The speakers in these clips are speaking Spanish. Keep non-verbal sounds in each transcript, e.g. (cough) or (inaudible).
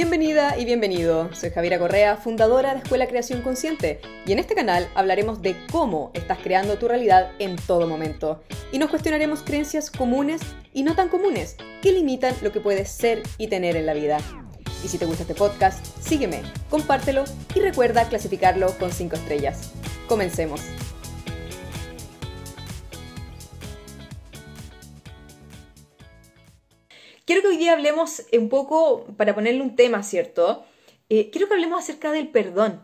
Bienvenida y bienvenido. Soy Javiera Correa, fundadora de Escuela Creación Consciente, y en este canal hablaremos de cómo estás creando tu realidad en todo momento. Y nos cuestionaremos creencias comunes y no tan comunes que limitan lo que puedes ser y tener en la vida. Y si te gusta este podcast, sígueme, compártelo y recuerda clasificarlo con 5 estrellas. Comencemos. Quiero que hoy día hablemos un poco, para ponerle un tema, ¿cierto? Eh, quiero que hablemos acerca del perdón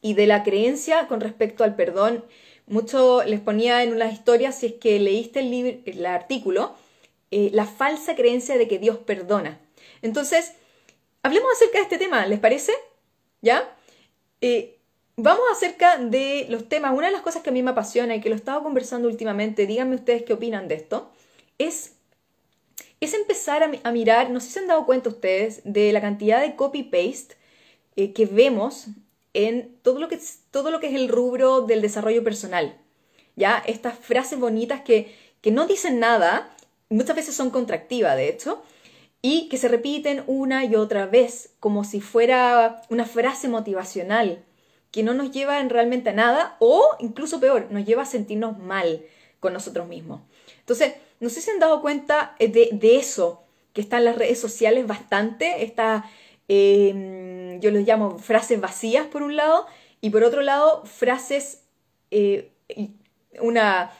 y de la creencia con respecto al perdón. Mucho les ponía en unas historias, si es que leíste el, libro, el artículo, eh, la falsa creencia de que Dios perdona. Entonces, hablemos acerca de este tema, ¿les parece? ¿Ya? Eh, vamos acerca de los temas. Una de las cosas que a mí me apasiona y que lo he estado conversando últimamente, díganme ustedes qué opinan de esto, es es empezar a, mirar, no sé si se han dado cuenta ustedes, de la cantidad de copy-paste eh, que vemos en todo lo, que, todo lo que es el rubro del desarrollo personal. ¿Ya? Estas frases bonitas que, que no dicen nada, muchas veces son contractivas, de hecho, y que se repiten una y otra vez, como si fuera una frase motivacional, que no nos lleva realmente a nada, o incluso peor, nos lleva a sentirnos mal con nosotros mismos. Entonces, no sé si han dado cuenta eh, de, eso, que está en las redes sociales bastante, está, em, yo los llamo frases vacías por un lado, y por otro lado, frases, eh, una,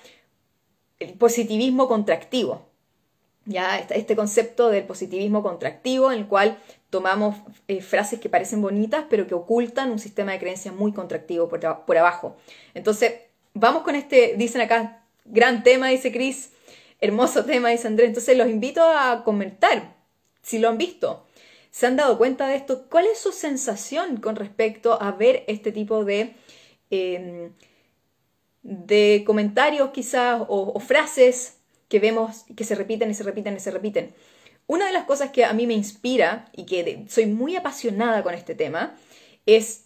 el positivismo contractivo. ¿ya? Este concepto del positivismo contractivo, en el cual tomamos eh, frases que parecen bonitas, pero que ocultan un sistema de creencias muy contractivo por, por abajo. Entonces, vamos con este, dicen acá, gran tema, dice Chris, Hermoso tema, dice Andrés. Entonces los invito a comentar si lo han visto. ¿Se han dado cuenta de esto? ¿Cuál es su sensación con respecto a ver este tipo de, em, de comentarios quizás o, frases que vemos que se repiten y se repiten y se repiten? Una de las cosas que a mí me inspira y que soy muy apasionada con este tema es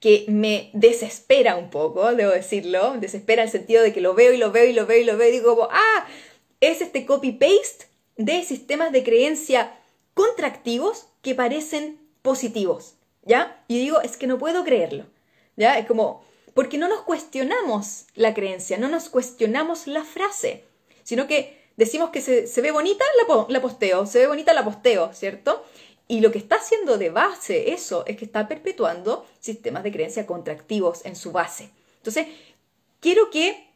que me desespera un poco, debo decirlo, desespera en el sentido de que lo veo y lo veo y lo veo y lo veo y digo, ah, es este copy-paste de sistemas de creencia contractivos que parecen positivos, ¿ya? Y digo, es que no puedo creerlo, ¿ya? Es como, porque no nos cuestionamos la creencia, no nos cuestionamos la frase, sino que decimos que se, ve bonita, la, la posteo, se ve bonita, la posteo, ¿cierto? Y lo que está haciendo de base eso es que está perpetuando sistemas de creencia contractivos en su base. Entonces, quiero que,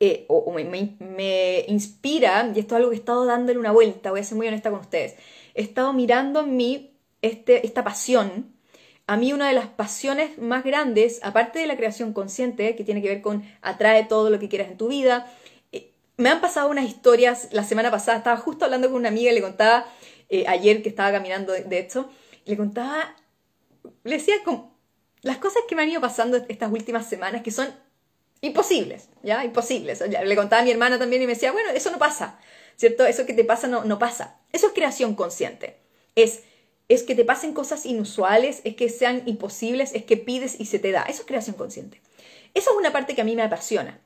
eh, o, me, inspira, y esto es algo que he estado dándole una vuelta, voy a ser muy honesta con ustedes, he estado mirando en mí este, esta pasión. A mí una de las pasiones más grandes, aparte de la creación consciente, que tiene que ver con atrae todo lo que quieras en tu vida, eh, me han pasado unas historias, la semana pasada estaba justo hablando con una amiga y le contaba eh, ayer que estaba caminando, de hecho, le contaba, le decía como las cosas que me han ido pasando estas últimas semanas que son imposibles, ¿ya? Imposibles. Le contaba a mi hermana también y me decía, bueno, eso no pasa, ¿cierto? Eso que te pasa no, no pasa. Eso es creación consciente. Es, es que te pasen cosas inusuales, es que sean imposibles, es que pides y se te da. Eso es creación consciente. Esa es una parte que a mí me apasiona.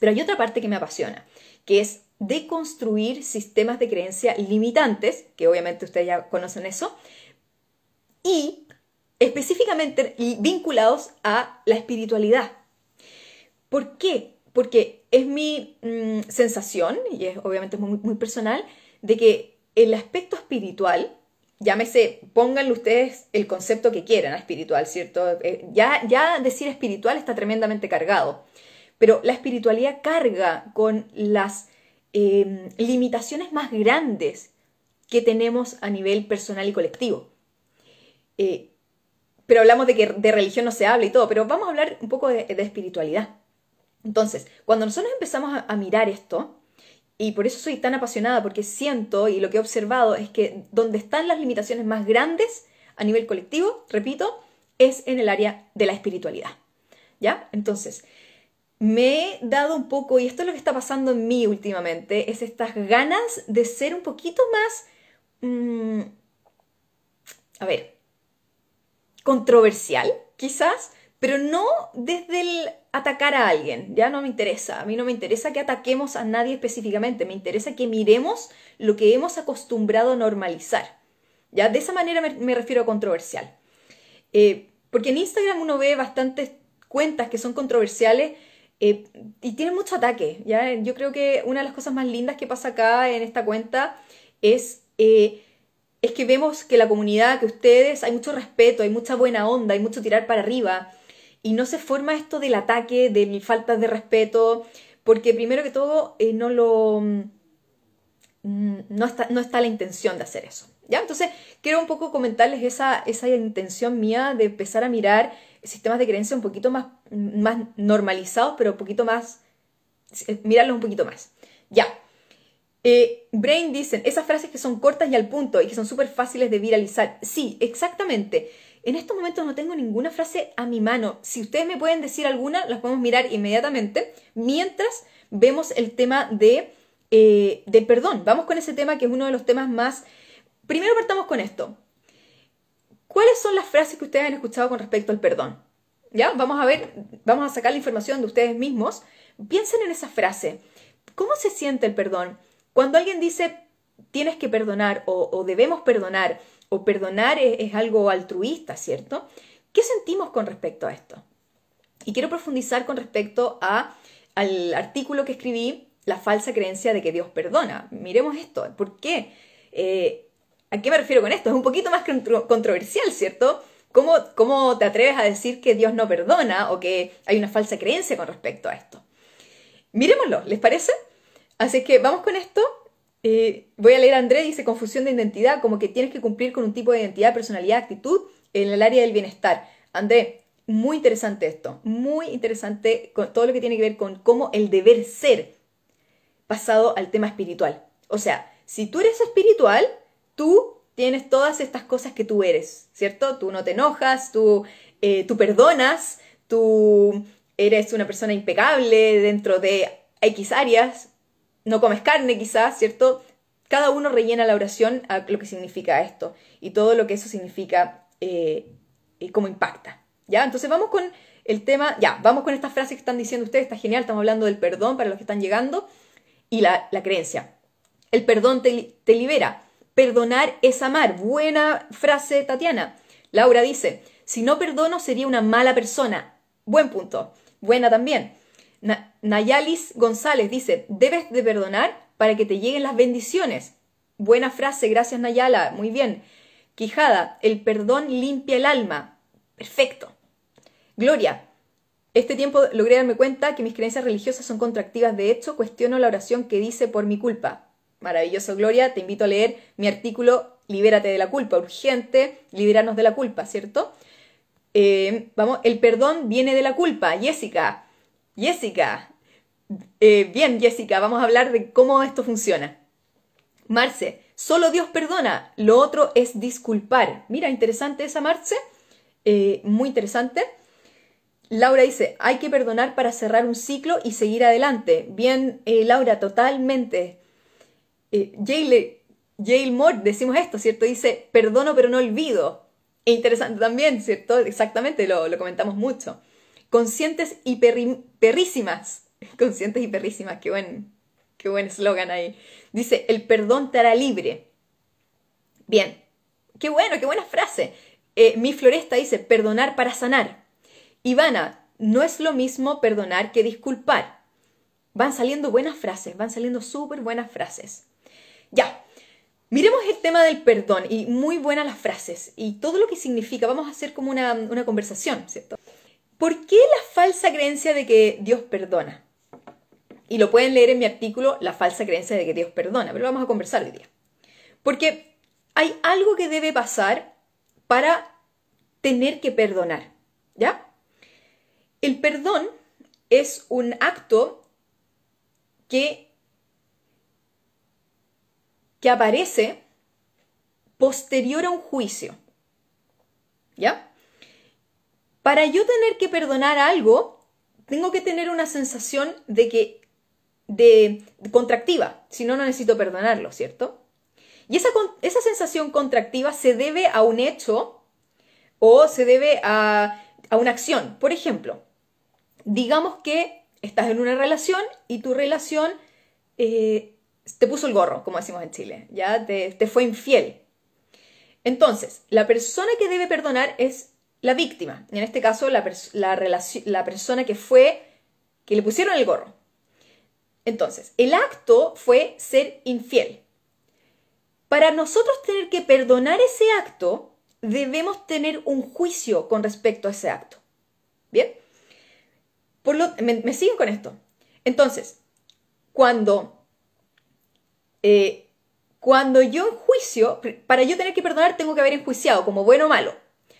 Pero hay otra parte que me apasiona, que es de construir sistemas de creencia limitantes, que obviamente ustedes ya conocen eso, y específicamente vinculados a la espiritualidad. ¿Por qué? Porque es mi mm, sensación, y es obviamente muy, muy personal, de que el aspecto espiritual, llámese, pónganle ustedes el concepto que quieran espiritual, ¿cierto? Eh, ya, ya decir espiritual está tremendamente cargado, pero la espiritualidad carga con las Em, limitaciones más grandes que tenemos a nivel personal y colectivo. Eh, pero hablamos de que de religión no se habla y todo, pero vamos a hablar un poco de, espiritualidad. Entonces, cuando nosotros empezamos a, a, mirar esto, y por eso soy tan apasionada, porque siento y lo que he observado es que donde están las limitaciones más grandes a nivel colectivo, repito, es en el área de la espiritualidad. ¿Ya? Entonces, me he dado un poco, y esto es lo que está pasando en mí últimamente, es estas ganas de ser un poquito más, mm, a ver, controversial, quizás, pero no desde el atacar a alguien, ya no me interesa, a mí no me interesa que ataquemos a nadie específicamente, me interesa que miremos lo que hemos acostumbrado a normalizar, ¿ya? De esa manera me, refiero a controversial. Eh, porque en Instagram uno ve bastantes cuentas que son controversiales eh, y tienen mucho ataque, ¿ya? Yo creo que una de las cosas más lindas que pasa acá en esta cuenta es, eh, es que vemos que la comunidad, que ustedes, hay mucho respeto, hay mucha buena onda, hay mucho tirar para arriba y no se forma esto del ataque, de falta de respeto, porque primero que todo no lo... Mm, no está, no está la intención de hacer eso. ¿Ya? Entonces, quiero un poco comentarles esa, esa intención mía de empezar a mirar sistemas de creencia un poquito más, más normalizados, pero un poquito más, eh, mirarlos un poquito más. Ya. Eh, Brain dicen, esas frases que son cortas y al punto y que son súper fáciles de viralizar. Sí, exactamente. En estos momentos no tengo ninguna frase a mi mano. Si ustedes me pueden decir alguna, las podemos mirar inmediatamente mientras vemos el tema de, eh, de perdón. Vamos con ese tema que es uno de los temas más... Primero partamos con esto. ¿Cuáles son las frases que ustedes han escuchado con respecto al perdón? ¿Ya? Vamos a ver, vamos a sacar la información de ustedes mismos. Piensen en esa frase. ¿Cómo se siente el perdón? Cuando alguien dice tienes que perdonar o, debemos perdonar o perdonar es, algo altruista, ¿cierto? ¿Qué sentimos con respecto a esto? Y quiero profundizar con respecto a, al artículo que escribí, La falsa creencia de que Dios perdona. Miremos esto. ¿Por qué? Eh, ¿A qué me refiero con esto? Es un poquito más controversial, ¿cierto? ¿Cómo, ¿Cómo te atreves a decir que Dios no perdona o que hay una falsa creencia con respecto a esto? Miremoslo, ¿les parece? Así que vamos con esto. Eh, voy a leer a André, dice confusión de identidad, como que tienes que cumplir con un tipo de identidad, personalidad, actitud en el área del bienestar. André, muy interesante esto, muy interesante con todo lo que tiene que ver con cómo el deber ser pasado al tema espiritual. O sea, si tú eres espiritual, tú tienes todas estas cosas que tú eres, ¿cierto? Tú no te enojas, tú, eh, tú perdonas, tú eres una persona impecable dentro de X áreas, no comes carne quizás, ¿cierto? Cada uno rellena la oración a lo que significa esto y todo lo que eso significa eh, y cómo impacta. ¿Ya? Entonces vamos con el tema, ya, vamos con estas frases que están diciendo ustedes, está genial, estamos hablando del perdón para los que están llegando y la, creencia. El perdón te libera. Perdonar es amar. Buena frase, Tatiana. Laura dice, si no perdono sería una mala persona. Buen punto. Buena también. Nayalis González dice, debes de perdonar para que te lleguen las bendiciones. Buena frase, gracias Nayala. Muy bien. Quijada, el perdón limpia el alma. Perfecto. Gloria, este tiempo logré darme cuenta que mis creencias religiosas son contractivas. De hecho, cuestiono la oración que dice por mi culpa. Maravilloso, Gloria. Te invito a leer mi artículo Libérate de la culpa. Urgente, liberarnos de la culpa, ¿cierto? Eh, vamos, el perdón viene de la culpa. Jessica, Jessica. Eh, bien, Jessica, vamos a hablar de cómo esto funciona. Marce, solo Dios perdona. Lo otro es disculpar. Mira, interesante esa, Marce. Eh, muy interesante. Laura dice, hay que perdonar para cerrar un ciclo y seguir adelante. Bien, Laura, totalmente eh, Moore, decimos esto, ¿cierto? Dice, perdono pero no olvido. E interesante también, ¿cierto? Exactamente, lo, comentamos mucho. Conscientes y perrísimas. (laughs) Conscientes y perrísimas, qué buen qué buen eslogan ahí. Dice, el perdón te hará libre. Bien, qué bueno, qué buena frase. Eh, mi floresta dice, perdonar para sanar. Ivana, no es lo mismo perdonar que disculpar. Van saliendo buenas frases, van saliendo súper buenas frases. Ya, miremos el tema del perdón y muy buenas las frases y todo lo que significa. Vamos a hacer como una, conversación, ¿cierto? ¿Por qué la falsa creencia de que Dios perdona? Y lo pueden leer en mi artículo, La falsa creencia de que Dios perdona, pero vamos a conversar hoy día. Porque hay algo que debe pasar para tener que perdonar, ¿ya? El perdón es un acto que que aparece posterior a un juicio. ¿Ya? Para yo tener que perdonar algo, tengo que tener una sensación de que de, contractiva, si no no necesito perdonarlo, ¿cierto? Y esa, esa sensación contractiva se debe a un hecho o se debe a, una acción. Por ejemplo, digamos que estás en una relación y tu relación eh, te puso el gorro, como decimos en Chile, ya te, fue infiel. Entonces, la persona que debe perdonar es la víctima, en este caso la, la persona que fue, que le pusieron el gorro. Entonces, el acto fue ser infiel. Para nosotros tener que perdonar ese acto, debemos tener un juicio con respecto a ese acto. ¿Bien? Por lo, me, siguen con esto. Entonces, cuando, eh, cuando yo enjuicio, para yo tener que perdonar, tengo que haber enjuiciado como bueno o malo.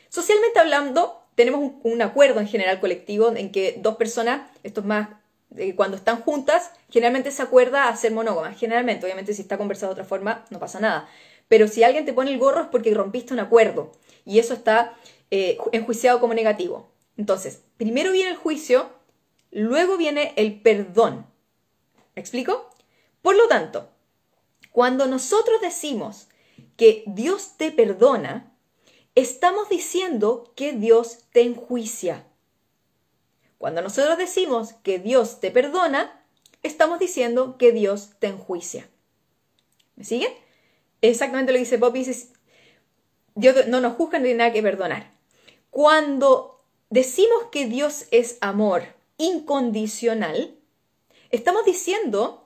Socialmente hablando, tenemos un, acuerdo en general colectivo en que dos personas, esto es más cuando están juntas, generalmente se acuerda a ser monógamas. Generalmente, obviamente, si está conversado de otra forma, no pasa nada. Pero si alguien te pone el gorro es porque rompiste un acuerdo y eso está eh, enjuiciado como negativo. Entonces, primero viene el juicio, luego viene el perdón. ¿Me explico? Por lo tanto, cuando nosotros decimos que Dios te perdona, estamos diciendo que Dios te enjuicia. Cuando nosotros decimos que Dios te perdona, estamos diciendo que Dios te enjuicia. ¿Me siguen? Exactamente lo que dice Bob, dice, Dios no nos juzga ni nada que perdonar. Cuando decimos que Dios es amor incondicional, estamos diciendo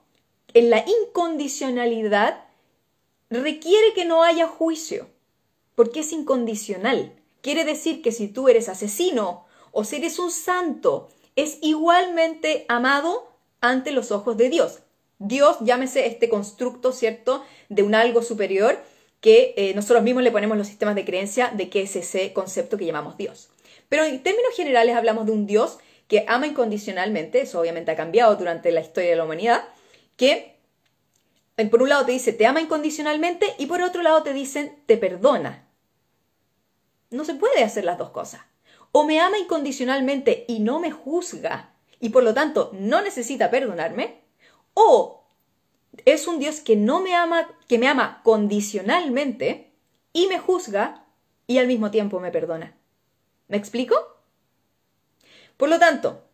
que la incondicionalidad requiere que no haya juicio, porque es incondicional. Quiere decir que si tú eres asesino o si eres un santo, es igualmente amado ante los ojos de Dios. Dios, llámese este constructo, ¿cierto?, de un algo superior que eh, nosotros mismos le ponemos los sistemas de creencia de que es ese concepto que llamamos Dios. Pero en términos generales hablamos de un Dios que ama incondicionalmente, eso obviamente ha cambiado durante la historia de la humanidad, que por un lado te dice te ama incondicionalmente y por otro lado te dicen te perdona. No se puede hacer las dos cosas o me ama incondicionalmente y no me juzga y por lo tanto no necesita perdonarme, o es un Dios que no me ama, que me ama condicionalmente y me juzga y al mismo tiempo me perdona. ¿Me explico? Por lo tanto,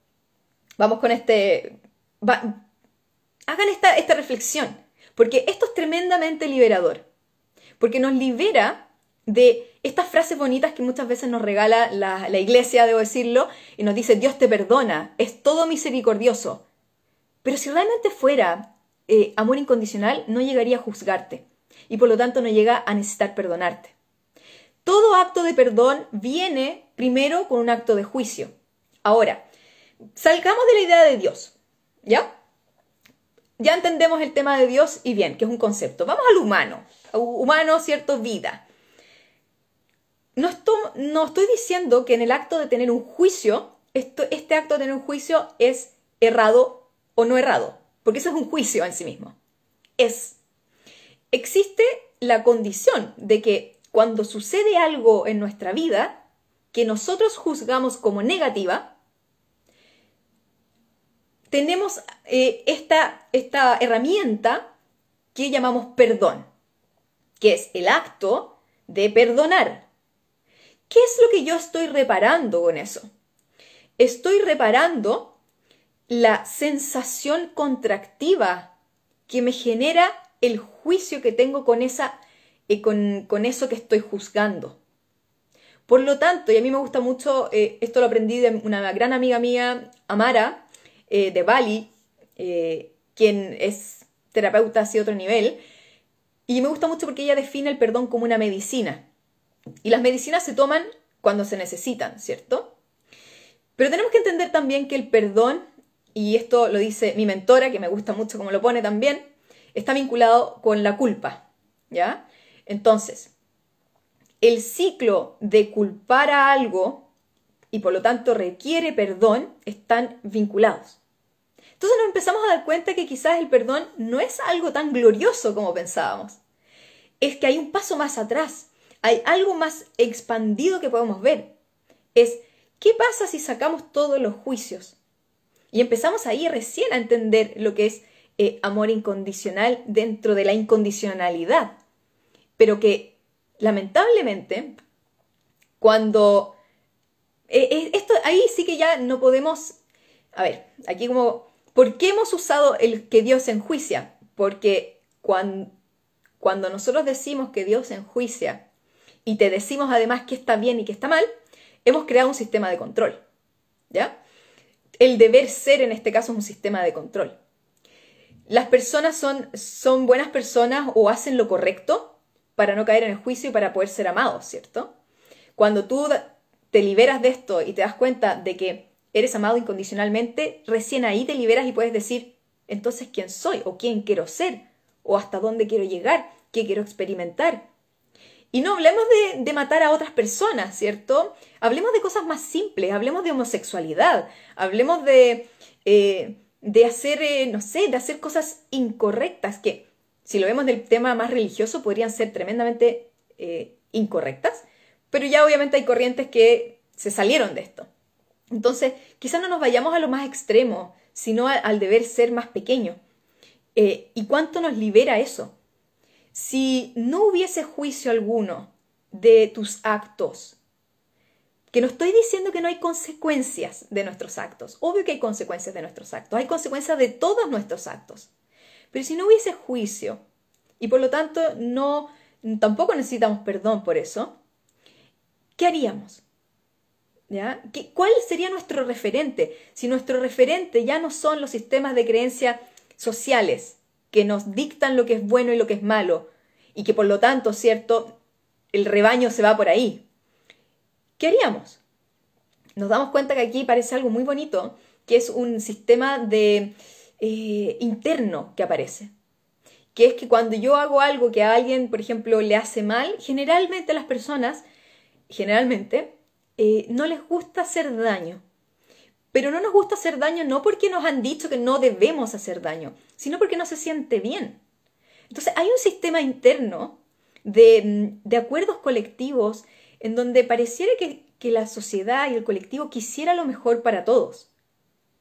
vamos con este... hagan esta, esta reflexión, porque esto es tremendamente liberador, porque nos libera de estas frases bonitas que muchas veces nos regala la, iglesia, debo decirlo, y nos dice, Dios te perdona, es todo misericordioso. Pero si realmente fuera eh, amor incondicional, no llegaría a juzgarte y por lo tanto no llega a necesitar perdonarte. Todo acto de perdón viene primero con un acto de juicio. Ahora, salgamos de la idea de Dios, ¿ya? Ya entendemos el tema de Dios y bien, que es un concepto. Vamos al humano. Humano, cierto, vida no estoy, diciendo que en el acto de tener un juicio, este acto de tener un juicio es errado o no errado, porque eso es un juicio en sí mismo. Es. Existe la condición de que cuando sucede algo en nuestra vida que nosotros juzgamos como negativa, tenemos eh, esta, esta herramienta que llamamos perdón, que es el acto de perdonar. ¿Qué es lo que yo estoy reparando con eso? Estoy reparando la sensación contractiva que me genera el juicio que tengo con, esa, eh, con, eso que estoy juzgando. Por lo tanto, y a mí me gusta mucho, eh, esto lo aprendí de una gran amiga mía, Amara, eh, de Bali, quien es terapeuta así otro nivel, y me gusta mucho porque ella define el perdón como una medicina. Y las medicinas se toman cuando se necesitan, ¿cierto? Pero tenemos que entender también que el perdón, y esto lo dice mi mentora, que me gusta mucho como lo pone también, está vinculado con la culpa, ¿ya? Entonces, el ciclo de culpar a algo y por lo tanto requiere perdón están vinculados. Entonces nos empezamos a dar cuenta que quizás el perdón no es algo tan glorioso como pensábamos. Es que hay un paso más atrás hay algo más expandido que podemos ver. Es, ¿qué pasa si sacamos todos los juicios? Y empezamos ahí recién a entender lo que es eh, amor incondicional dentro de la incondicionalidad. Pero que lamentablemente, cuando... Eh, eh, esto ahí sí que ya no podemos... A ver, aquí como... ¿Por qué hemos usado el que Dios enjuicia? Porque cuando, nosotros decimos que Dios enjuicia, y te decimos además que está bien y que está mal, hemos creado un sistema de control. ¿Ya? El deber ser en este caso es un sistema de control. Las personas son, son buenas personas o hacen lo correcto para no caer en el juicio y para poder ser amados, ¿cierto? Cuando tú te liberas de esto y te das cuenta de que eres amado incondicionalmente, recién ahí te liberas y puedes decir, entonces, ¿quién soy? ¿O quién quiero ser? ¿O hasta dónde quiero llegar? ¿Qué quiero experimentar? Y no hablemos de, matar a otras personas, ¿cierto? Hablemos de cosas más simples, hablemos de homosexualidad, hablemos de, eh, de hacer, eh, no sé, de hacer cosas incorrectas que, si lo vemos del tema más religioso, podrían ser tremendamente eh, incorrectas, pero ya obviamente hay corrientes que se salieron de esto. Entonces, quizás no nos vayamos a lo más extremo, sino al, deber ser más pequeño. Eh, ¿Y cuánto nos libera eso? Si no hubiese juicio alguno de tus actos, que no estoy diciendo que no hay consecuencias de nuestros actos, obvio que hay consecuencias de nuestros actos, hay consecuencias de todos nuestros actos, pero si no hubiese juicio y por lo tanto no tampoco necesitamos perdón por eso, ¿qué haríamos? ¿Cuál sería nuestro referente? Si nuestro referente ya no son los sistemas de creencia sociales que nos dictan lo que es bueno y lo que es malo, y que por lo tanto, ¿cierto? El rebaño se va por ahí. ¿Qué haríamos? Nos damos cuenta que aquí parece algo muy bonito, que es un sistema de eh, interno que aparece. Que es que cuando yo hago algo que a alguien, por ejemplo, le hace mal, generalmente las personas, generalmente, eh, no les gusta hacer daño. Pero no nos gusta hacer daño no porque nos han dicho que no debemos hacer daño, sino porque no se siente bien. Entonces hay un sistema interno de, de acuerdos colectivos en donde pareciera que, que, la sociedad y el colectivo quisiera lo mejor para todos.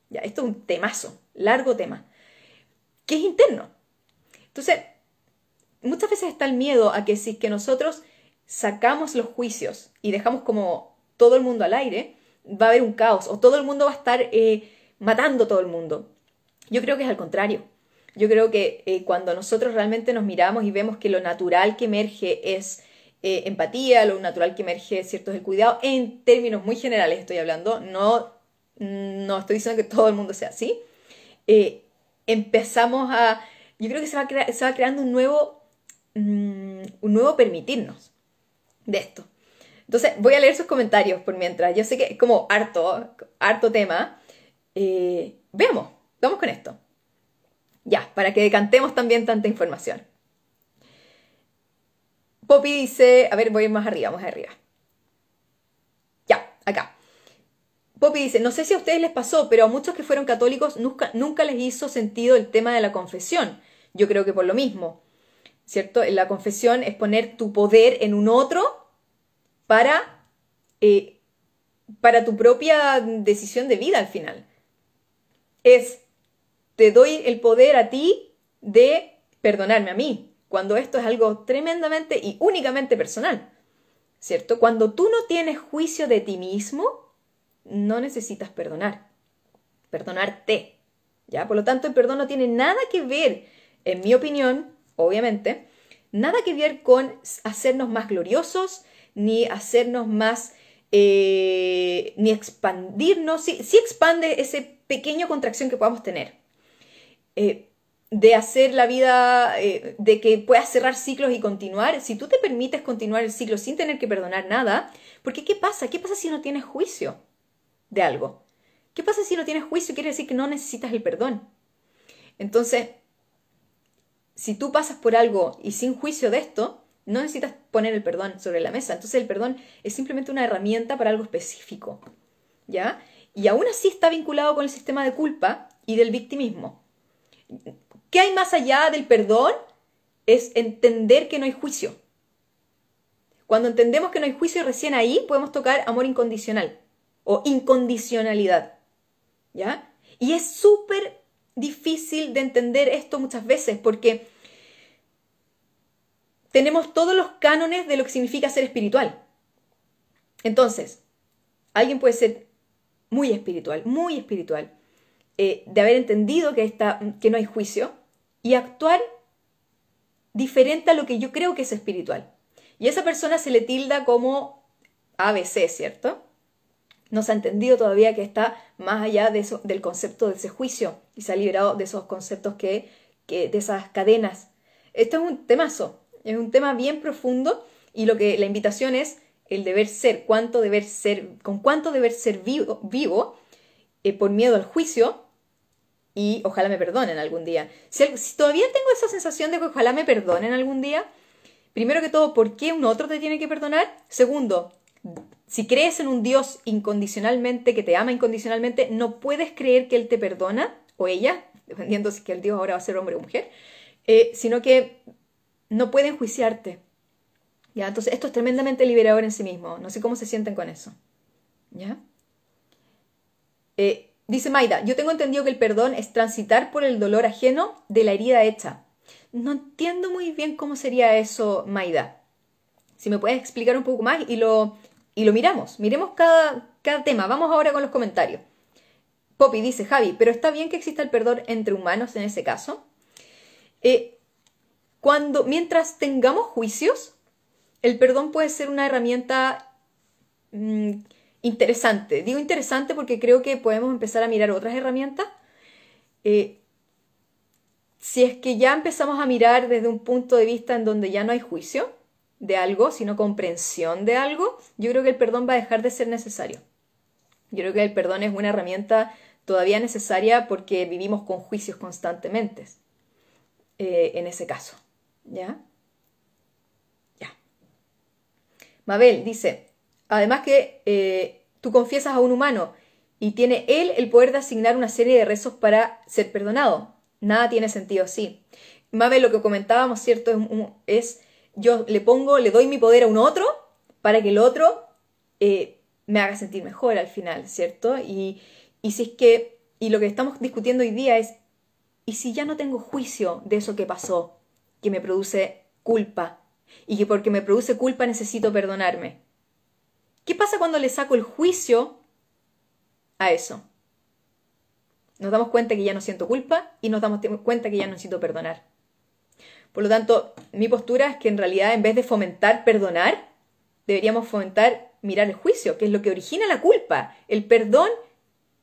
Ya, esto es un temazo, largo tema, que es interno. Entonces, muchas veces está el miedo a que si que nosotros sacamos los juicios y dejamos como todo el mundo al aire, va a haber un caos o todo el mundo va a estar eh, matando a todo el mundo. Yo creo que es al contrario. Yo creo que eh, cuando nosotros realmente nos miramos y vemos que lo natural que emerge es eh, empatía, lo natural que emerge cierto es el cuidado, en términos muy generales estoy hablando, no, no estoy diciendo que todo el mundo sea así, empezamos a, yo creo que se va, creando un nuevo, mm, un nuevo permitirnos de esto. Entonces, voy a leer sus comentarios por mientras. Yo sé que es como harto, harto tema. Eh, veamos, vamos con esto. Ya, para que decantemos también tanta información. Poppy dice, a ver, voy más arriba, vamos arriba. Ya, acá. Poppy dice, no sé si a ustedes les pasó, pero a muchos que fueron católicos nunca, nunca les hizo sentido el tema de la confesión. Yo creo que por lo mismo, ¿cierto? La confesión es poner tu poder en un otro para, eh, para tu propia decisión de vida al final. Es, te doy el poder a ti de perdonarme a mí, cuando esto es algo tremendamente y únicamente personal, ¿cierto? Cuando tú no tienes juicio de ti mismo, no necesitas perdonar, perdonarte, ¿ya? Por lo tanto, el perdón no tiene nada que ver, en mi opinión, obviamente, nada que ver con hacernos más gloriosos, ni hacernos más, eh, ni expandirnos, sí, expande ese pequeño contracción que podamos tener. Eh, de hacer la vida, eh, de que puedas cerrar ciclos y continuar, si tú te permites continuar el ciclo sin tener que perdonar nada, porque ¿qué pasa? ¿Qué pasa si no tienes juicio de algo? ¿Qué pasa si no tienes juicio? Quiere decir que no necesitas el perdón. Entonces, si tú pasas por algo y sin juicio de esto, no necesitas poner el perdón sobre la mesa. Entonces el perdón es simplemente una herramienta para algo específico. ¿Ya? Y aún así está vinculado con el sistema de culpa y del victimismo. ¿Qué hay más allá del perdón? Es entender que no hay juicio. Cuando entendemos que no hay juicio, recién ahí podemos tocar amor incondicional o incondicionalidad. ¿Ya? Y es súper difícil de entender esto muchas veces porque tenemos todos los cánones de lo que significa ser espiritual. Entonces, alguien puede ser muy espiritual, muy espiritual, eh, de haber entendido que, no hay juicio y actuar diferente a lo que yo creo que es espiritual. Y a esa persona se le tilda como ABC, ¿cierto? No se ha entendido todavía que está más allá del concepto de ese juicio y se ha liberado de esos conceptos que, que de esas cadenas. Esto es un temazo, es un tema bien profundo y lo que la invitación es el deber ser, cuánto deber ser, con cuánto deber ser vivo, vivo eh, por miedo al juicio y ojalá me perdonen algún día. Si, todavía tengo esa sensación de que ojalá me perdonen algún día, primero que todo, ¿por qué un otro te tiene que perdonar? Segundo, si crees en un Dios incondicionalmente, que te ama incondicionalmente, no puedes creer que Él te perdona, o ella, dependiendo si que el Dios ahora va a ser hombre o mujer, eh, sino que no puede enjuiciarte. ¿Ya? Entonces, esto es tremendamente liberador en sí mismo. No sé cómo se sienten con eso. ¿Ya? Eh, Dice Maida, yo tengo entendido que el perdón es transitar por el dolor ajeno de la herida hecha. No entiendo muy bien cómo sería eso, Maida. Si me puedes explicar un poco más y lo, y lo miramos. Miremos cada, cada tema. Vamos ahora con los comentarios. Poppy dice, Javi, pero está bien que exista el perdón entre humanos en ese caso. Eh, cuando, mientras tengamos juicios, el perdón puede ser una herramienta mm, interesante. Digo interesante porque creo que podemos empezar a mirar otras herramientas. Eh, si es que ya empezamos a mirar desde un punto de vista en donde ya no hay juicio de algo, sino comprensión de algo, yo creo que el perdón va a dejar de ser necesario. Yo creo que el perdón es una herramienta todavía necesaria porque vivimos con juicios constantemente. Eh, en ese caso. ¿Ya? Ya. Mabel dice, Además que eh, tú confiesas a un humano y tiene él el poder de asignar una serie de rezos para ser perdonado. Nada tiene sentido así. Mabel, lo que comentábamos, ¿cierto? Es, yo le pongo, le doy mi poder a un otro para que el otro eh, me haga sentir mejor al final, ¿cierto? Y, y si es que, y lo que estamos discutiendo hoy día es, ¿y si ya no tengo juicio de eso que pasó, que me produce culpa? Y que porque me produce culpa necesito perdonarme. ¿Qué pasa cuando le saco el juicio a eso? Nos damos cuenta que ya no siento culpa y nos damos cuenta que ya no necesito perdonar. Por lo tanto, mi postura es que en realidad en vez de fomentar perdonar, deberíamos fomentar mirar el juicio, que es lo que origina la culpa. El perdón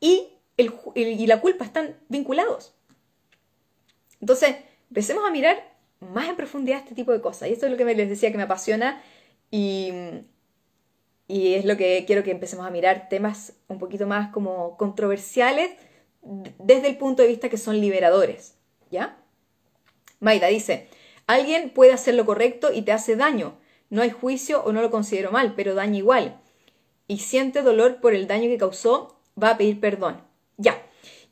y, el, y la culpa están vinculados. Entonces, empecemos a mirar más en profundidad este tipo de cosas. Y esto es lo que les decía que me apasiona y, y es lo que quiero que empecemos a mirar temas un poquito más como controversiales desde el punto de vista que son liberadores, ¿ya? Maida dice, alguien puede hacer lo correcto y te hace daño. No hay juicio o no lo considero mal, pero daña igual. Y siente dolor por el daño que causó, va a pedir perdón. Ya.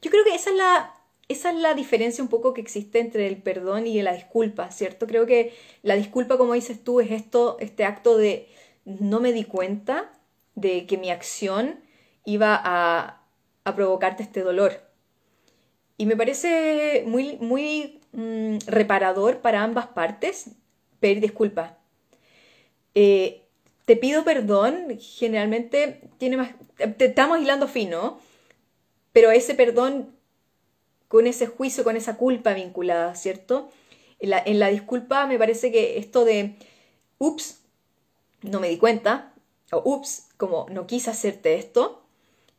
Yo creo que esa es la, esa es la diferencia un poco que existe entre el perdón y la disculpa, ¿cierto? Creo que la disculpa, como dices tú, es esto, este acto de no me di cuenta de que mi acción iba a, provocarte este dolor. Y me parece muy, muy mm, reparador para ambas partes pedir disculpas. Eh, te pido perdón, generalmente tiene más, te estamos hilando fino, pero ese perdón con ese juicio, con esa culpa vinculada, ¿cierto? En la, disculpa me parece que esto de, ups, no me di cuenta, o ups, como no quise hacerte esto,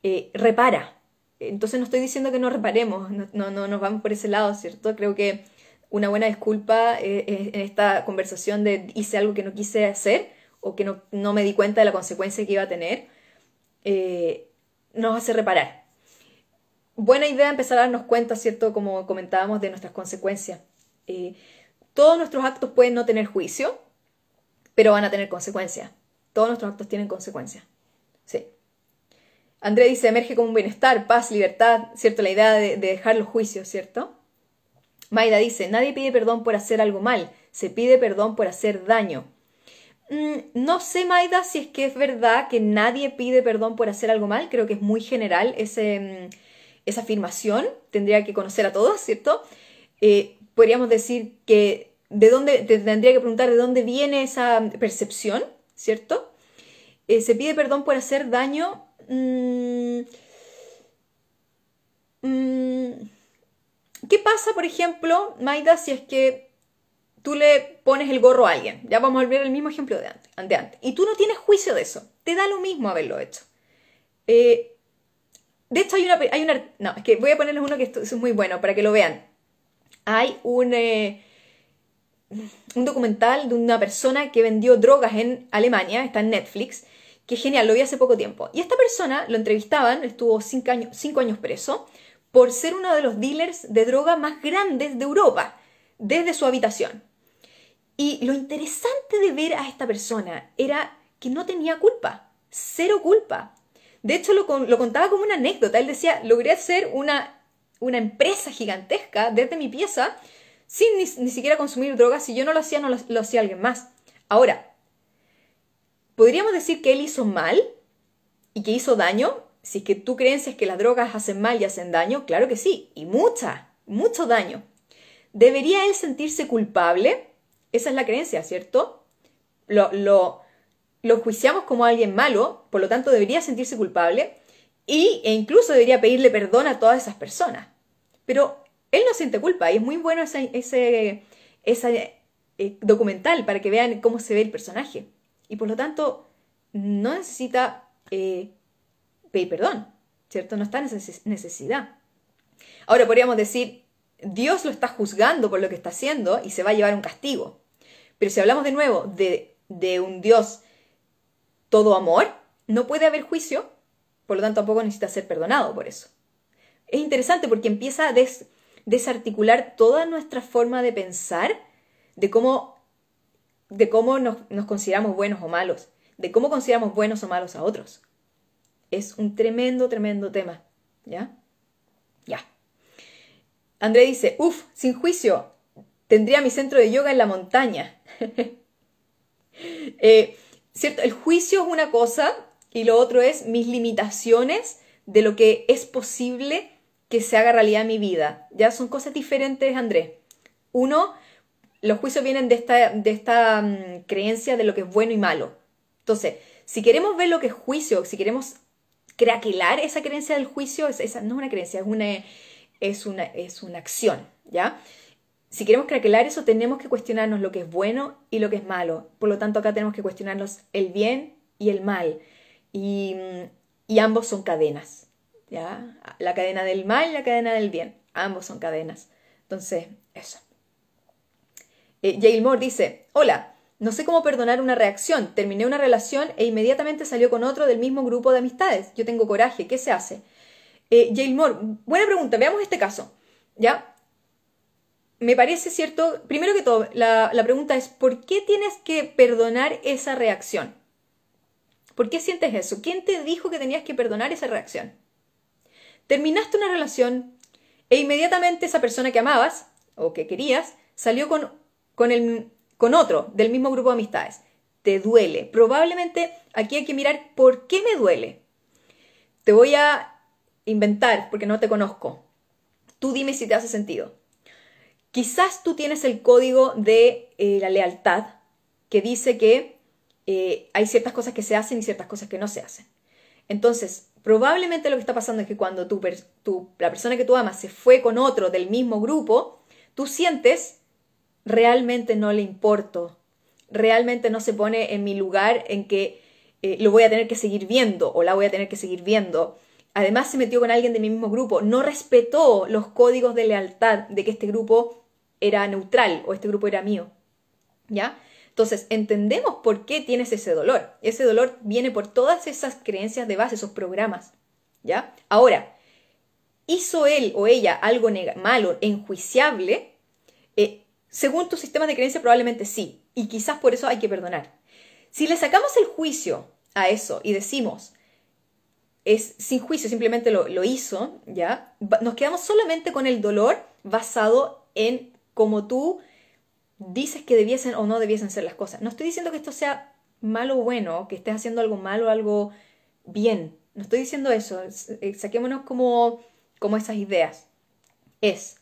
eh, repara. Entonces no estoy diciendo que no reparemos, no, no, nos vamos por ese lado, ¿cierto? Creo que una buena disculpa eh, en esta conversación de hice algo que no quise hacer o que no, no me di cuenta de la consecuencia que iba a tener, eh, nos hace reparar. Buena idea empezar a darnos cuenta, ¿cierto? Como comentábamos, de nuestras consecuencias. todos nuestros actos pueden no tener juicio, pero van a tener consecuencias. Todos nuestros actos tienen consecuencias. Sí. André dice, emerge como un bienestar, paz, libertad, ¿cierto? La idea de, dejar los juicios, ¿cierto? Maida dice, nadie pide perdón por hacer algo mal, se pide perdón por hacer daño. Mm, no sé, Maida, si es que es verdad que nadie pide perdón por hacer algo mal, creo que es muy general ese, mm, esa afirmación, tendría que conocer a todos, ¿cierto? Eh, podríamos decir que de dónde, te tendría que preguntar de dónde viene esa percepción, ¿cierto? Eh, se pide perdón por hacer daño. Mm, mm, ¿Qué pasa, por ejemplo, Maida, si es que tú le pones el gorro a alguien, ya vamos a volver al mismo ejemplo de antes, de antes, y tú no tienes juicio de eso, te da lo mismo haberlo hecho. Eh, de hecho, hay una, hay una... No, es que voy a ponerles uno que es muy bueno para que lo vean. Hay un, eh, un documental de una persona que vendió drogas en Alemania, está en Netflix, que genial, lo vi hace poco tiempo. Y esta persona lo entrevistaban, estuvo años, cinco años preso, por ser uno de los dealers de droga más grandes de Europa, desde su habitación. Y lo interesante de ver a esta persona era que no tenía culpa, cero culpa. De hecho, lo, contaba como una anécdota. Él decía, logré hacer una, una empresa gigantesca desde mi pieza sin ni, siquiera consumir drogas. Si yo no lo hacía, no lo, hacía alguien más. Ahora, ¿podríamos decir que él hizo mal y que hizo daño? Si es que tú creencias que las drogas hacen mal y hacen daño, claro que sí, y mucha, mucho daño. ¿Debería él sentirse culpable? Esa es la creencia, ¿cierto? Lo, lo, lo juiciamos como alguien malo, por lo tanto debería sentirse culpable y, e incluso debería pedirle perdón a todas esas personas. Pero él no siente culpa y es muy bueno ese, ese, eh, documental para que vean cómo se ve el personaje. Y por lo tanto no necesita eh, pedir perdón, ¿cierto? No está en necesidad. Ahora podríamos decir, Dios lo está juzgando por lo que está haciendo y se va a llevar un castigo. Pero si hablamos de nuevo de, de un Dios todo amor, no puede haber juicio, por lo tanto tampoco necesita ser perdonado por eso. Es interesante porque empieza a desarticular toda nuestra forma de pensar de cómo, de cómo nos, consideramos buenos o malos, de cómo consideramos buenos o malos a otros. Es un tremendo, tremendo tema. ¿Ya? Ya. André dice, uff, sin juicio, tendría mi centro de yoga en la montaña. (laughs) eh, ¿cierto? El juicio es una cosa y lo otro es mis limitaciones de lo que es posible que se haga realidad en mi vida. Ya son cosas diferentes, Andrés. Uno, los juicios vienen de esta, de esta mm, creencia de lo que es bueno y malo. Entonces, si queremos ver lo que es juicio, si queremos craquelar esa creencia del juicio, esa no es una creencia, es una, es una, es una acción, ¿ya? Si queremos craquelar eso, tenemos que cuestionarnos lo que es bueno y lo que es malo. Por lo tanto, acá tenemos que cuestionarnos el bien y el mal. Y, ambos son cadenas. ¿ya? La cadena del mal y la cadena del bien. Ambos son cadenas. Entonces, eso. Eh, Moore dice, hola, no sé cómo perdonar una reacción. Terminé una relación e inmediatamente salió con otro del mismo grupo de amistades. Yo tengo coraje. ¿Qué se hace? Eh, Moore, buena pregunta. Veamos este caso. ¿Ya? Me parece cierto, primero que todo, la, pregunta es, ¿por qué tienes que perdonar esa reacción? ¿Por qué sientes eso? ¿Quién te dijo que tenías que perdonar esa reacción? Terminaste una relación e inmediatamente esa persona que amabas o que querías salió con, con, el, con otro del mismo grupo de amistades. Te duele. Probablemente aquí hay que mirar por qué me duele. Te voy a inventar porque no te conozco. Tú dime si te hace sentido. Quizás tú tienes el código de eh, la lealtad que dice que eh, hay ciertas cosas que se hacen y ciertas cosas que no se hacen. Entonces, probablemente lo que está pasando es que cuando la persona que tú amas se fue con otro del mismo grupo, tú sientes, realmente no le importo, realmente no se pone en mi lugar en que eh, lo voy a tener que seguir viendo o la voy a tener que seguir viendo. Además se metió con alguien de mi mismo grupo, no respetó los códigos de lealtad de que este grupo era neutral o este grupo era mío. ¿Ya? Entonces, entendemos por qué tienes ese dolor. Ese dolor viene por todas esas creencias de base, esos programas. ¿Ya? Ahora, ¿hizo él o ella algo malo, enjuiciable? Eh, según tu sistema de creencia, probablemente sí. Y quizás por eso hay que perdonar. Si le sacamos el juicio a eso y decimos, es sin juicio, simplemente lo, lo hizo, ¿ya? Nos quedamos solamente con el dolor basado en como tú dices que debiesen o no debiesen ser las cosas. No estoy diciendo que esto sea malo o bueno, que estés haciendo algo malo o algo bien. No estoy diciendo eso. Eh, saquémonos como, como esas ideas. Es,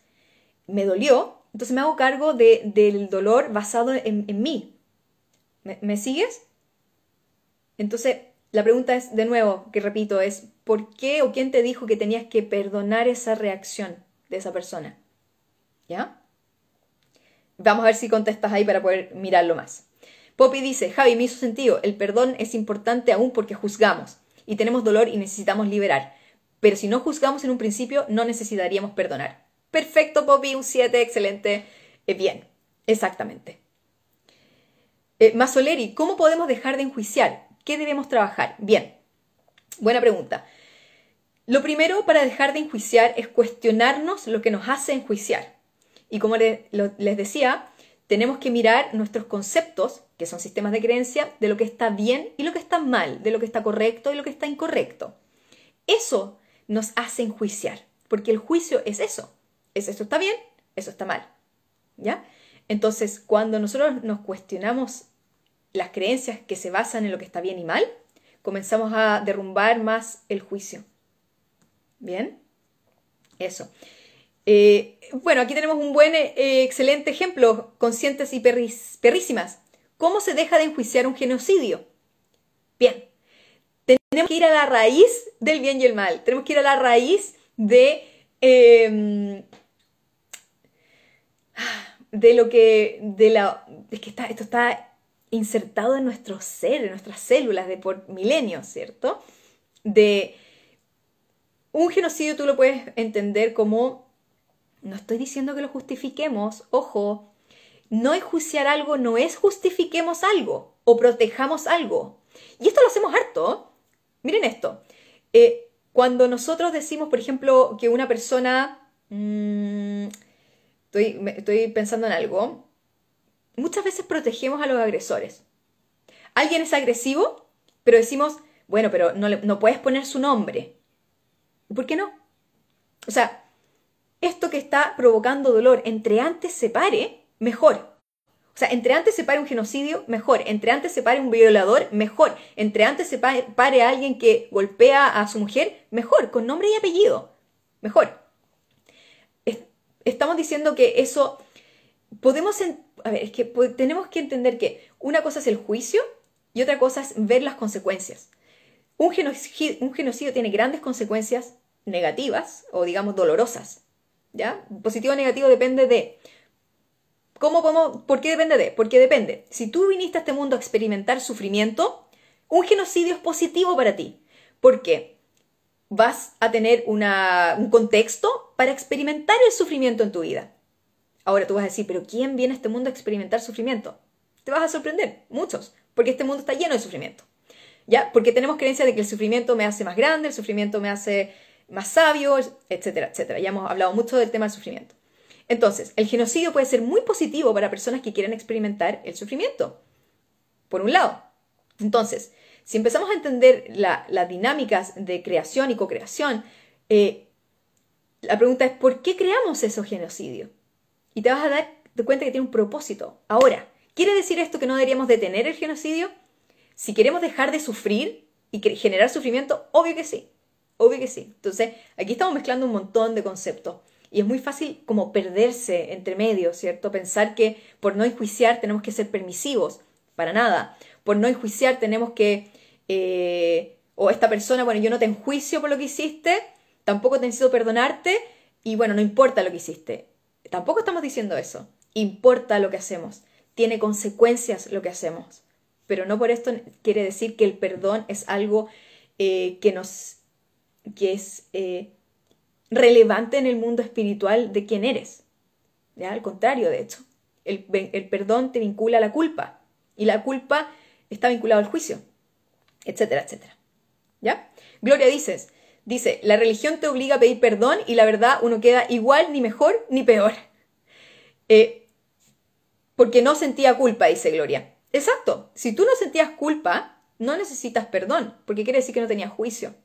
me dolió, entonces me hago cargo del dolor basado en, mí. ¿Me, ¿Me sigues? Entonces, la pregunta es, de nuevo, que repito, es, ¿por qué o quién te dijo que tenías que perdonar esa reacción de esa persona? ¿Ya? Vamos a ver si contestas ahí para poder mirarlo más. Poppy dice, Javi, me hizo sentido, el perdón es importante aún porque juzgamos y tenemos dolor y necesitamos liberar. Pero si no juzgamos en un principio, no necesitaríamos perdonar. Perfecto, Poppy, un 7, excelente. Eh, bien, exactamente. Eh, Masoleri, ¿cómo podemos dejar de enjuiciar? ¿Qué debemos trabajar? Bien, buena pregunta. Lo primero para dejar de enjuiciar es cuestionarnos lo que nos hace enjuiciar. Y como les decía, tenemos que mirar nuestros conceptos, que son sistemas de creencia, de lo que está bien y lo que está mal, de lo que está correcto y lo que está incorrecto. Eso nos hace enjuiciar, porque el juicio es eso. Es eso está bien, eso está mal. ¿Ya? Entonces, cuando nosotros nos cuestionamos las creencias que se basan en lo que está bien y mal, comenzamos a derrumbar más el juicio. ¿Bien? Eso. Eh, bueno, aquí tenemos un buen, eh, excelente ejemplo, conscientes y perrísimas. ¿Cómo se deja de enjuiciar un genocidio? Bien, tenemos que ir a la raíz del bien y el mal. Tenemos que ir a la raíz de, em, de lo que, de la, es que está, esto está insertado en nuestro ser, en nuestras células de por milenios, ¿cierto? De un genocidio tú lo puedes entender como, no estoy diciendo que lo justifiquemos, ojo, no enjuiciar algo no es justifiquemos algo o protejamos algo. Y esto lo hacemos harto. Miren esto. Eh, cuando nosotros decimos, por ejemplo, que una persona... Mm, estoy, estoy pensando en algo. Muchas veces protegemos a los agresores. Alguien es agresivo, pero decimos, bueno, pero no, no puedes poner su nombre. ¿Por qué no? O sea, esto que está provocando dolor, entre antes se pare, mejor. O sea, entre antes se pare un genocidio, mejor. Entre antes se pare un violador, mejor. Entre antes se pare, alguien que golpea a su mujer, mejor, con nombre y apellido. Mejor. estamos diciendo que eso podemos... a ver, es que tenemos que entender que una cosa es el juicio y otra cosa es ver las consecuencias. Un genocidio, un genocidio tiene grandes consecuencias negativas o digamos dolorosas. ¿Ya? Positivo o negativo depende de ¿Cómo podemos, ¿Por qué depende de? Porque depende. Si tú viniste a este mundo a experimentar sufrimiento, un genocidio es positivo para ti. ¿Por qué? Vas a tener un contexto para experimentar el sufrimiento en tu vida. Ahora tú vas a decir, pero ¿quién viene a este mundo a experimentar sufrimiento? Te vas a sorprender, muchos, porque este mundo está lleno de sufrimiento. ¿Ya? Porque tenemos creencia de que el sufrimiento me hace más grande, el sufrimiento me hace más sabio, etcétera, etcétera. Ya hemos hablado mucho del tema del sufrimiento. Entonces, el genocidio puede ser muy positivo para personas que quieren experimentar el sufrimiento, por un lado. Entonces, si empezamos a entender las dinámicas de creación y co-creación, eh, la pregunta es, ¿por qué creamos esos genocidios? Y te vas a dar cuenta que tiene un propósito. Ahora, ¿quiere decir esto que no deberíamos detener el genocidio? Si queremos dejar de sufrir y generar sufrimiento, obvio que sí, obvio que sí. Entonces, aquí estamos mezclando un montón de conceptos. Y es muy fácil como perderse entre medio, ¿cierto? Pensar que por no enjuiciar tenemos que ser permisivos, para nada. Por no enjuiciar tenemos que, eh, o esta persona, bueno, yo no te enjuicio por lo que hiciste, tampoco te necesito perdonarte, y bueno, no importa lo que hiciste. Tampoco estamos diciendo eso. Importa lo que hacemos. Tiene consecuencias lo que hacemos. Pero no por esto quiere decir que el perdón es algo eh, que nos que es eh, relevante en el mundo espiritual de quién eres. ¿Ya? Al contrario, de hecho, el, perdón te vincula a la culpa y la culpa está vinculada al juicio, etcétera, etcétera. ¿Ya? Gloria dices, dice, la religión te obliga a pedir perdón y la verdad uno queda igual, ni mejor, ni peor. Eh, porque no sentía culpa, dice Gloria. Exacto, si tú no sentías culpa, no necesitas perdón, porque quiere decir que no tenías juicio.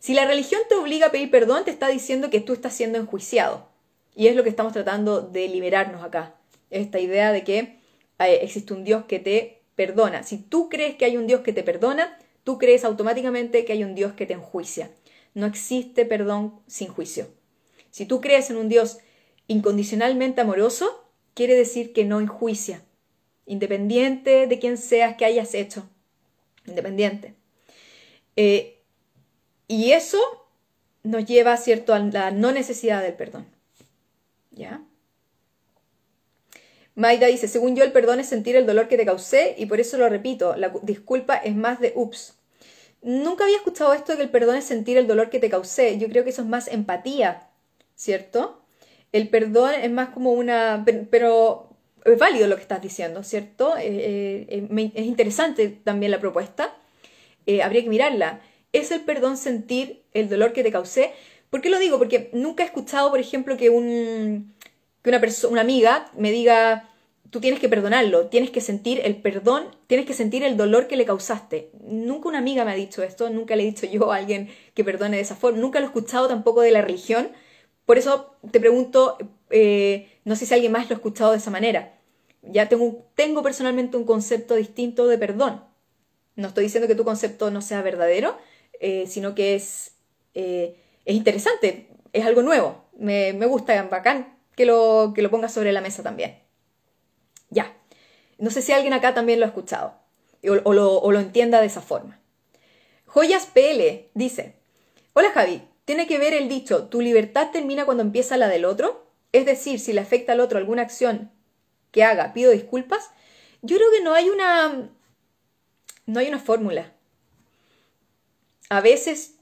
Si la religión te obliga a pedir perdón, te está diciendo que tú estás siendo enjuiciado. Y es lo que estamos tratando de liberarnos acá. Esta idea de que eh, existe un Dios que te perdona. Si tú crees que hay un Dios que te perdona, tú crees automáticamente que hay un Dios que te enjuicia. No existe perdón sin juicio. Si tú crees en un Dios incondicionalmente amoroso, quiere decir que no enjuicia, independiente de quién seas que hayas hecho. Independiente. Eh, y eso nos lleva, ¿cierto?, a la no necesidad del perdón. ¿Ya? Maida dice, según yo el perdón es sentir el dolor que te causé y por eso lo repito, la disculpa es más de ups. Nunca había escuchado esto de que el perdón es sentir el dolor que te causé. Yo creo que eso es más empatía, ¿cierto? El perdón es más como una... pero es válido lo que estás diciendo, ¿cierto? Eh, eh, es interesante también la propuesta. Eh, habría que mirarla. ¿Es el perdón sentir el dolor que te causé? ¿Por qué lo digo? Porque nunca he escuchado, por ejemplo, que, un, que una, una amiga me diga, tú tienes que perdonarlo, tienes que sentir el perdón, tienes que sentir el dolor que le causaste. Nunca una amiga me ha dicho esto, nunca le he dicho yo a alguien que perdone de esa forma, nunca lo he escuchado tampoco de la religión. Por eso te pregunto, eh, no sé si alguien más lo ha escuchado de esa manera. Ya tengo, tengo personalmente un concepto distinto de perdón. No estoy diciendo que tu concepto no sea verdadero, eh, sino que es... Eh, es interesante, es algo nuevo. Me, gusta, bacán que lo, que lo pongas sobre la mesa también. Ya. No sé si alguien acá también lo ha escuchado o, lo, o lo entienda de esa forma. Joyas PL dice, hola Javi, ¿tiene que ver el dicho, tu libertad termina cuando empieza la del otro? Es decir, si le afecta al otro alguna acción que haga, pido disculpas. Yo creo que no hay una, no hay una fórmula. A veces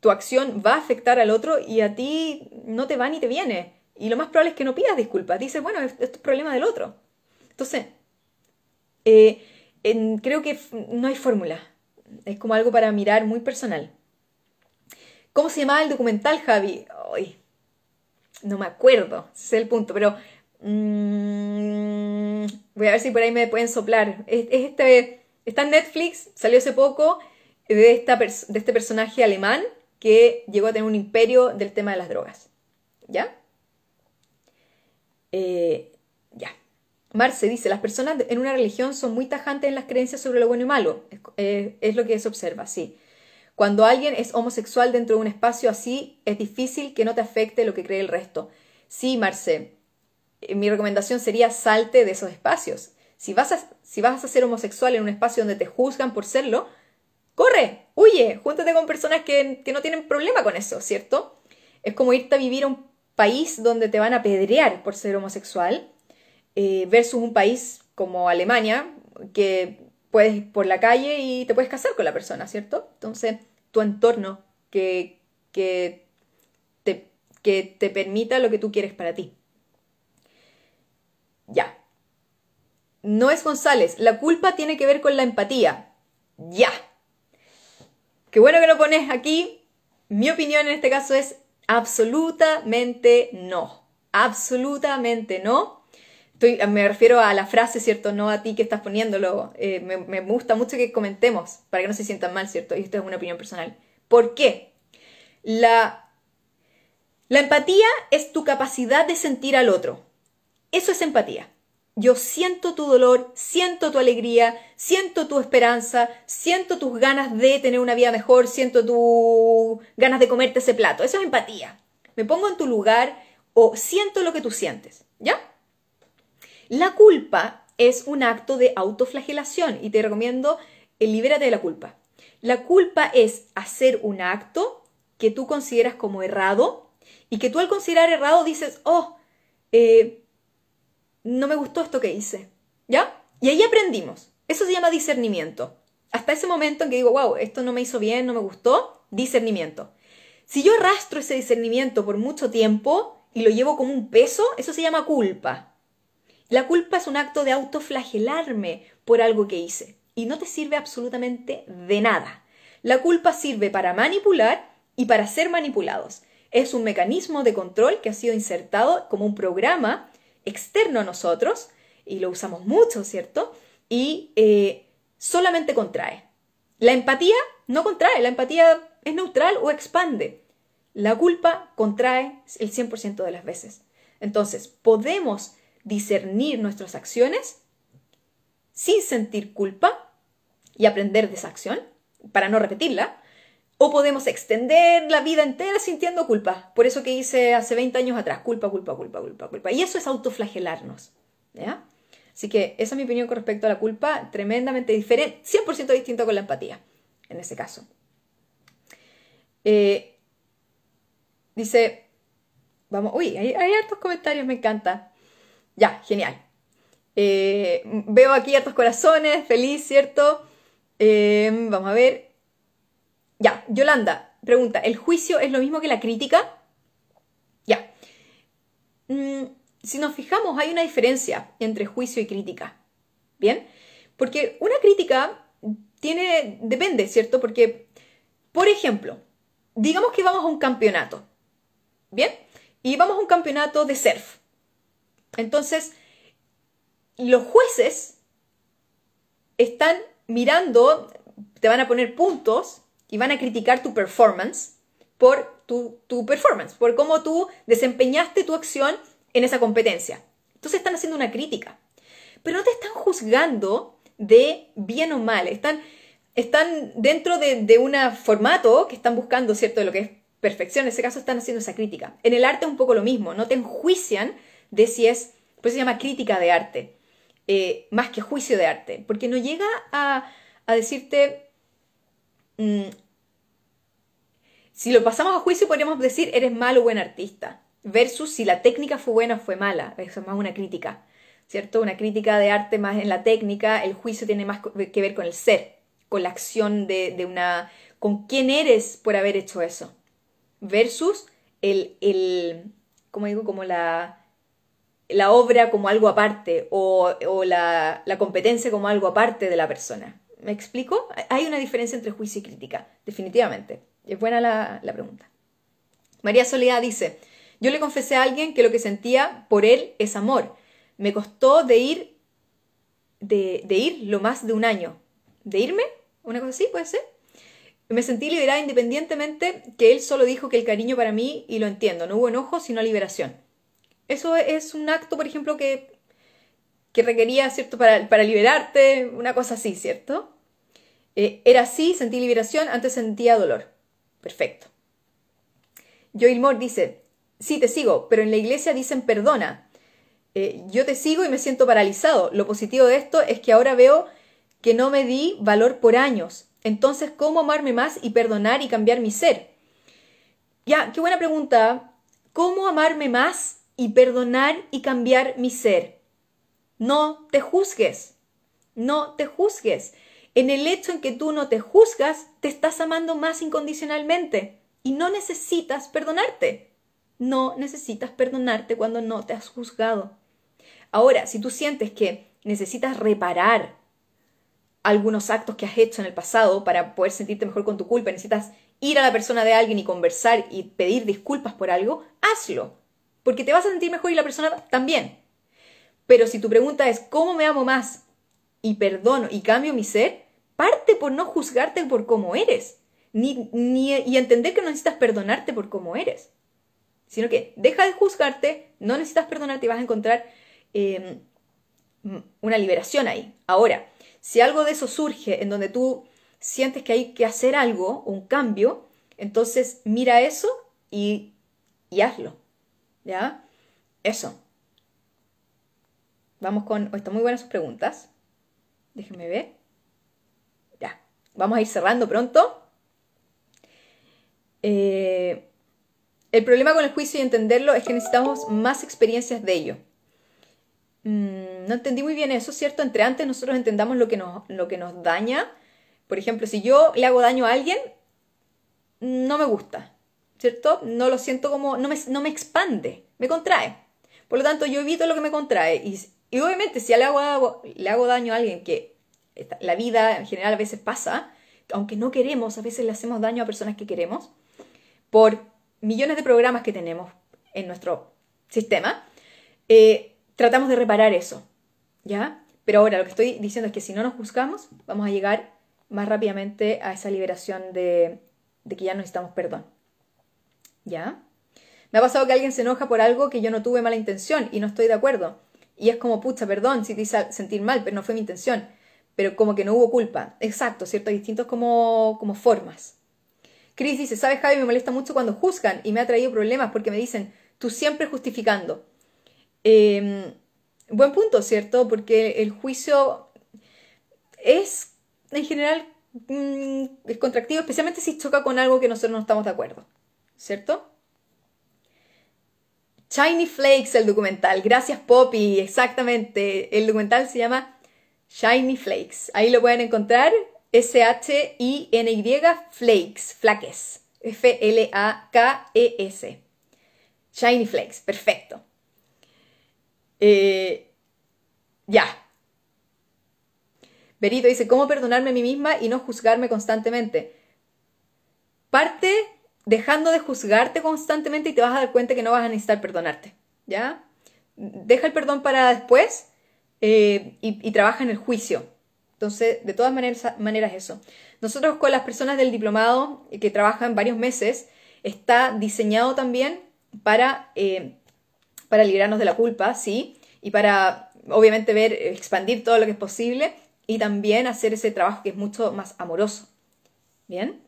tu acción va a afectar al otro y a ti no te va ni te viene. Y lo más probable es que no pidas disculpas. Dices, bueno, esto es problema del otro. Entonces, eh, creo que no hay fórmula. Es como algo para mirar muy personal. ¿Cómo se llamaba el documental, Javi? no me acuerdo, ese es el punto, pero mm, voy a ver si por ahí me pueden soplar. este, está en Netflix, salió hace poco, de, esta de este personaje alemán que llegó a tener un imperio del tema de las drogas. ¿Ya? Eh, ya. Marce dice, las personas en una religión son muy tajantes en las creencias sobre lo bueno y malo. Es, lo que se observa, sí. Cuando alguien es homosexual dentro de un espacio así, es difícil que no te afecte lo que cree el resto. Sí, Marce, eh, mi recomendación sería salte de esos espacios. Si vas, a, si vas a ser homosexual en un espacio donde te juzgan por serlo, corre, huye, júntate con personas que, no tienen problema con eso, ¿cierto? Es como irte a vivir a un país donde te van a pedrear por ser homosexual, eh, versus un país como Alemania, que puedes ir por la calle y te puedes casar con la persona, ¿cierto? Entonces, tu entorno que, que, te, que te permita lo que tú quieres para ti. Ya. No es González, la culpa tiene que ver con la empatía. Ya. Qué bueno que lo pones aquí. Mi opinión en este caso es absolutamente no. Absolutamente no. Me refiero a la frase, ¿cierto? No a ti que estás poniéndolo. Eh, me, gusta mucho que comentemos para que no se sientan mal, ¿cierto? Y esto es una opinión personal. ¿Por qué? La, la empatía es tu capacidad de sentir al otro. Eso es empatía. Yo siento tu dolor, siento tu alegría, siento tu esperanza, siento tus ganas de tener una vida mejor, siento tus ganas de comerte ese plato. Eso es empatía. Me pongo en tu lugar o siento lo que tú sientes, ¿ya? La culpa es un acto de autoflagelación y te recomiendo el libérate de la culpa. La culpa es hacer un acto que tú consideras como errado y que tú al considerar errado dices, oh, eh, no me gustó esto que hice. ¿Ya? Y ahí aprendimos. Eso se llama discernimiento. Hasta ese momento en que digo, wow, esto no me hizo bien, no me gustó, discernimiento. Si yo arrastro ese discernimiento por mucho tiempo y lo llevo como un peso, eso se llama culpa. La culpa es un acto de autoflagelarme por algo que hice y no te sirve absolutamente de nada. La culpa sirve para manipular y para ser manipulados. Es un mecanismo de control que ha sido insertado como un programa externo a nosotros, y lo usamos mucho, ¿cierto? Y eh, solamente contrae. La empatía no contrae, la empatía es neutral o expande. La culpa contrae el 100% de las veces. Entonces, podemos discernir nuestras acciones sin sentir culpa y aprender de esa acción para no repetirla, o podemos extender la vida entera sintiendo culpa. Por eso que hice hace 20 años atrás, culpa, culpa, culpa, culpa, culpa. Y eso es autoflagelarnos. ¿ya? Así que esa es mi opinión con respecto a la culpa, tremendamente diferente, 100% distinto con la empatía, en ese caso. Eh, dice, vamos, uy, hay, hartos comentarios, me encanta. Ya, genial. Eh, veo aquí a tus corazones, feliz, ¿cierto? Eh, vamos a ver. Ya, Yolanda pregunta, ¿el juicio es lo mismo que la crítica? Ya. Mm, si nos fijamos, hay una diferencia entre juicio y crítica. ¿Bien? Porque una crítica tiene, depende, ¿cierto? Porque, por ejemplo, digamos que vamos a un campeonato. ¿Bien? Y vamos a un campeonato de surf. Entonces, los jueces están mirando, te van a poner puntos y van a criticar tu performance por tu, tu, performance, por cómo tú desempeñaste tu acción en esa competencia. Entonces están haciendo una crítica. Pero no te están juzgando de bien o mal. Están, están dentro de, de un formato que están buscando, ¿cierto?, de lo que es perfección. En ese caso están haciendo esa crítica. En el arte es un poco lo mismo. No te enjuician de si es, pues se llama crítica de arte, eh, más que juicio de arte. Porque no llega a, a decirte... Mm, si lo pasamos a juicio podríamos decir eres malo o buen artista, versus si la técnica fue buena o fue mala, eso es más una crítica, ¿cierto? Una crítica de arte más en la técnica, el juicio tiene más que ver con el ser, con la acción de, una, con quién eres por haber hecho eso, versus el, el ¿cómo digo? Como la, la obra como algo aparte o, o la, la competencia como algo aparte de la persona. ¿Me explico? Hay una diferencia entre juicio y crítica, definitivamente. Es buena la, pregunta. María Soledad dice, yo le confesé a alguien que lo que sentía por él es amor. Me costó de ir, de, de ir lo más de un año. ¿De irme? ¿Una cosa así puede ser? Me sentí liberada independientemente que él solo dijo que el cariño para mí, y lo entiendo, no hubo enojo, sino liberación. Eso es un acto, por ejemplo, que, que requería, ¿cierto?, para, para liberarte, una cosa así, ¿cierto? Eh, era así, sentí liberación, antes sentía dolor. Perfecto. Joel Moore dice, sí, te sigo, pero en la iglesia dicen perdona. Eh, yo te sigo y me siento paralizado. Lo positivo de esto es que ahora veo que no me di valor por años. Entonces, ¿cómo amarme más y perdonar y cambiar mi ser? Ya, qué buena pregunta. ¿Cómo amarme más y perdonar y cambiar mi ser? No te juzgues. No te juzgues. En el hecho en que tú no te juzgas, te estás amando más incondicionalmente y no necesitas perdonarte. No necesitas perdonarte cuando no te has juzgado. Ahora, si tú sientes que necesitas reparar algunos actos que has hecho en el pasado para poder sentirte mejor con tu culpa, necesitas ir a la persona de alguien y conversar y pedir disculpas por algo, hazlo, porque te vas a sentir mejor y la persona también. Pero si tu pregunta es ¿cómo me amo más y perdono y cambio mi ser? parte por no juzgarte por cómo eres, ni, ni, y entender que no necesitas perdonarte por cómo eres, sino que deja de juzgarte, no necesitas perdonarte y vas a encontrar em, una liberación ahí. Ahora, si algo de eso surge en donde tú sientes que hay que hacer algo, un cambio, entonces mira eso y, y hazlo. ¿Ya? Eso. Vamos con... Están muy buenas sus preguntas. Déjenme ver vamos a ir cerrando pronto. Eh, el problema con el juicio y entenderlo es que necesitamos más experiencias de ello. Mm, no entendí muy bien eso, ¿cierto? Entre antes nosotros entendamos lo que, nos, lo que nos daña. Por ejemplo, si yo le hago daño a alguien, no me gusta, ¿cierto? No lo siento como, no me, no me expande, me contrae. Por lo tanto, yo evito lo que me contrae. Y, y obviamente, si le hago, le hago daño a alguien que la vida en general a veces pasa, aunque no queremos, a veces le hacemos daño a personas que queremos, por millones de programas que tenemos en nuestro sistema, eh, tratamos de reparar eso, ¿ya? Pero ahora lo que estoy diciendo es que si no nos juzgamos, vamos a llegar más rápidamente a esa liberación de, de que ya necesitamos perdón, ¿ya? Me ha pasado que alguien se enoja por algo que yo no tuve mala intención y no estoy de acuerdo. Y es como, pucha, perdón si te hice sentir mal, pero no fue mi intención pero como que no hubo culpa. Exacto, ¿cierto? Distintos como, como formas. Chris dice, ¿sabes, Javi? Me molesta mucho cuando juzgan y me ha traído problemas porque me dicen, tú siempre justificando. Em, buen punto, ¿cierto? Porque el juicio es, en general, mm, es contractivo, especialmente si choca con algo que nosotros no estamos de acuerdo, ¿cierto? Shiny Flakes, el documental. Gracias, Poppy. Exactamente. El documental se llama Shiny Flakes. Ahí lo pueden encontrar. S-H-I-N-Y Flakes. Flaques. F-L-A-K-E-S. Shiny Flakes. Perfecto. Eh, ya. Berito dice, ¿cómo perdonarme a mí misma y no juzgarme constantemente? Parte dejando de juzgarte constantemente y te vas a dar cuenta que no vas a necesitar perdonarte. ¿Ya? Deja el perdón para después eh, y, trabaja en el juicio. Entonces, de todas maneras, eso. Nosotros con las personas del diplomado eh, que trabajan varios meses, está diseñado también para, eh, para liberarnos de la culpa, ¿sí? Y para, obviamente, ver, expandir todo lo que es posible y también hacer ese trabajo que es mucho más amoroso. ¿Bien?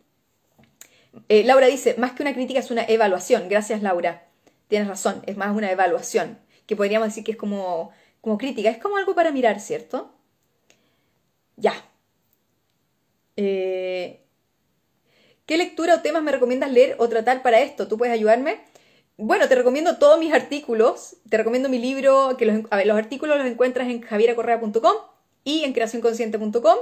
Eh, Laura dice, más que una crítica es una evaluación. Gracias, Laura. Tienes razón, es más una evaluación, que podríamos decir que es como, como crítica, es como algo para mirar, ¿cierto? Ya. Eh, ¿Qué lectura o temas me recomiendas leer o tratar para esto? ¿Tú puedes ayudarme? Bueno, te recomiendo todos mis artículos. Te recomiendo mi libro, que los, los artículos los encuentras en javieracorrea.com y en creacionconsciente.com.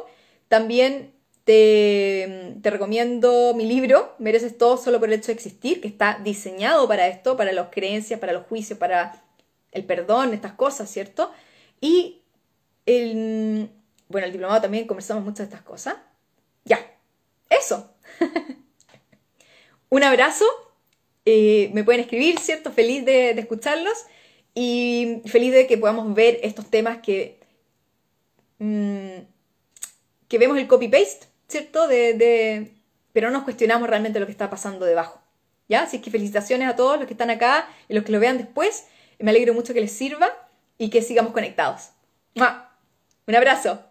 También te, recomiendo mi libro, Mereces todo solo por el hecho de existir, que está diseñado para esto, para las creencias, para los juicios, para el perdón, estas cosas, ¿cierto? Y el, bueno, el diplomado también conversamos muchas de estas cosas. Ya, eso. (laughs) Un abrazo. Eh, me pueden escribir, ¿cierto? Feliz de, escucharlos y feliz de que podamos ver estos temas que, mm, que vemos el copy-paste ¿cierto? De, Pero no nos cuestionamos realmente lo que está pasando debajo. ¿Ya? Así que felicitaciones a todos los que están acá y los que lo vean después. Me alegro mucho que les sirva y que sigamos conectados. Un abrazo.